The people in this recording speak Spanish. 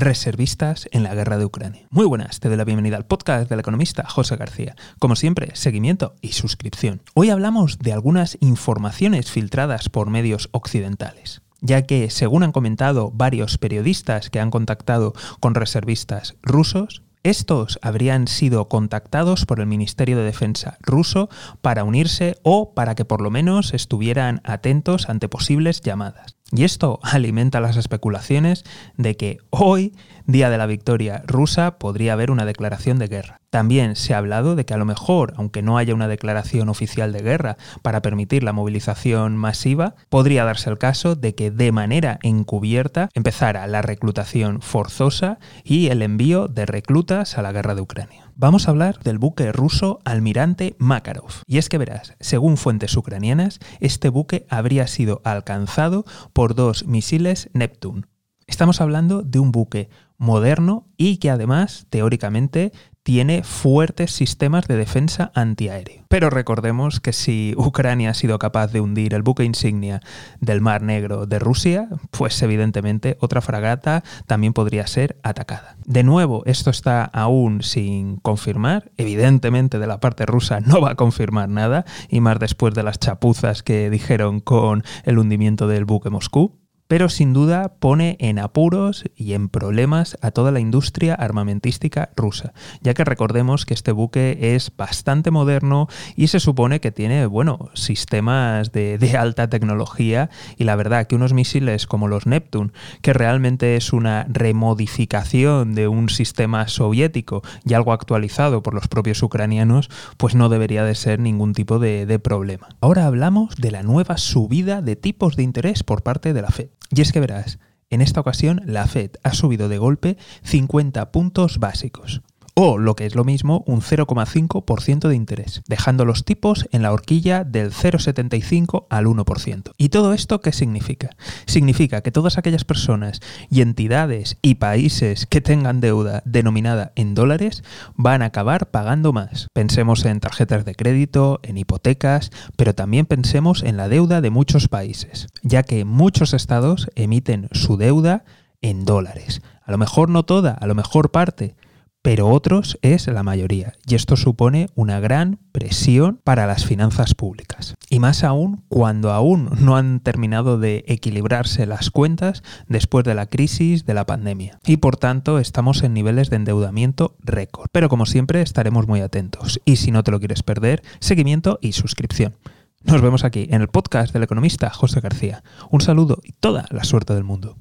reservistas en la guerra de Ucrania. Muy buenas, te doy la bienvenida al podcast del economista José García. Como siempre, seguimiento y suscripción. Hoy hablamos de algunas informaciones filtradas por medios occidentales ya que, según han comentado varios periodistas que han contactado con reservistas rusos, estos habrían sido contactados por el Ministerio de Defensa ruso para unirse o para que por lo menos estuvieran atentos ante posibles llamadas. Y esto alimenta las especulaciones de que hoy, día de la victoria rusa, podría haber una declaración de guerra. También se ha hablado de que a lo mejor, aunque no haya una declaración oficial de guerra para permitir la movilización masiva, podría darse el caso de que de manera encubierta empezara la reclutación forzosa y el envío de reclutas a la guerra de Ucrania vamos a hablar del buque ruso almirante Makarov. Y es que verás, según fuentes ucranianas, este buque habría sido alcanzado por dos misiles Neptune. Estamos hablando de un buque moderno y que además, teóricamente, tiene fuertes sistemas de defensa antiaéreo. Pero recordemos que si Ucrania ha sido capaz de hundir el buque insignia del Mar Negro de Rusia, pues evidentemente otra fragata también podría ser atacada. De nuevo, esto está aún sin confirmar. Evidentemente de la parte rusa no va a confirmar nada, y más después de las chapuzas que dijeron con el hundimiento del buque Moscú pero sin duda pone en apuros y en problemas a toda la industria armamentística rusa, ya que recordemos que este buque es bastante moderno y se supone que tiene, bueno, sistemas de, alta tecnología y la verdad que unos misiles como los Neptune, que realmente es una remodificación de un sistema soviético y algo actualizado por los propios ucranianos, pues no debería de ser ningún tipo de, de problema. Ahora hablamos de la nueva subida de tipos de interés por parte de la Fed. Y es que verás, en esta ocasión la Fed ha subido de golpe 50 puntos básicos o, lo que es lo mismo, un 0,5% de interés, dejando los tipos en la horquilla del 0,75 al 1%. ¿Y todo esto qué significa? Significa que todas aquellas personas y entidades y países que tengan deuda denominada en dólares van a acabar pagando más. Pensemos en tarjetas de crédito, en hipotecas, pero también pensemos en la deuda de muchos países, ya que muchos estados emiten su deuda en dólares. A lo mejor no toda, a lo mejor parte, pero otros es la mayoría, y esto supone una gran presión para las finanzas públicas. Y más aún cuando aún no han terminado de equilibrarse las cuentas después de la crisis de la pandemia. Y por tanto estamos en niveles de endeudamiento récord. Pero como siempre estaremos muy atentos. Y si no te lo quieres perder, seguimiento y suscripción. Nos vemos aquí en el podcast del economista José García. Un saludo y toda la suerte del mundo.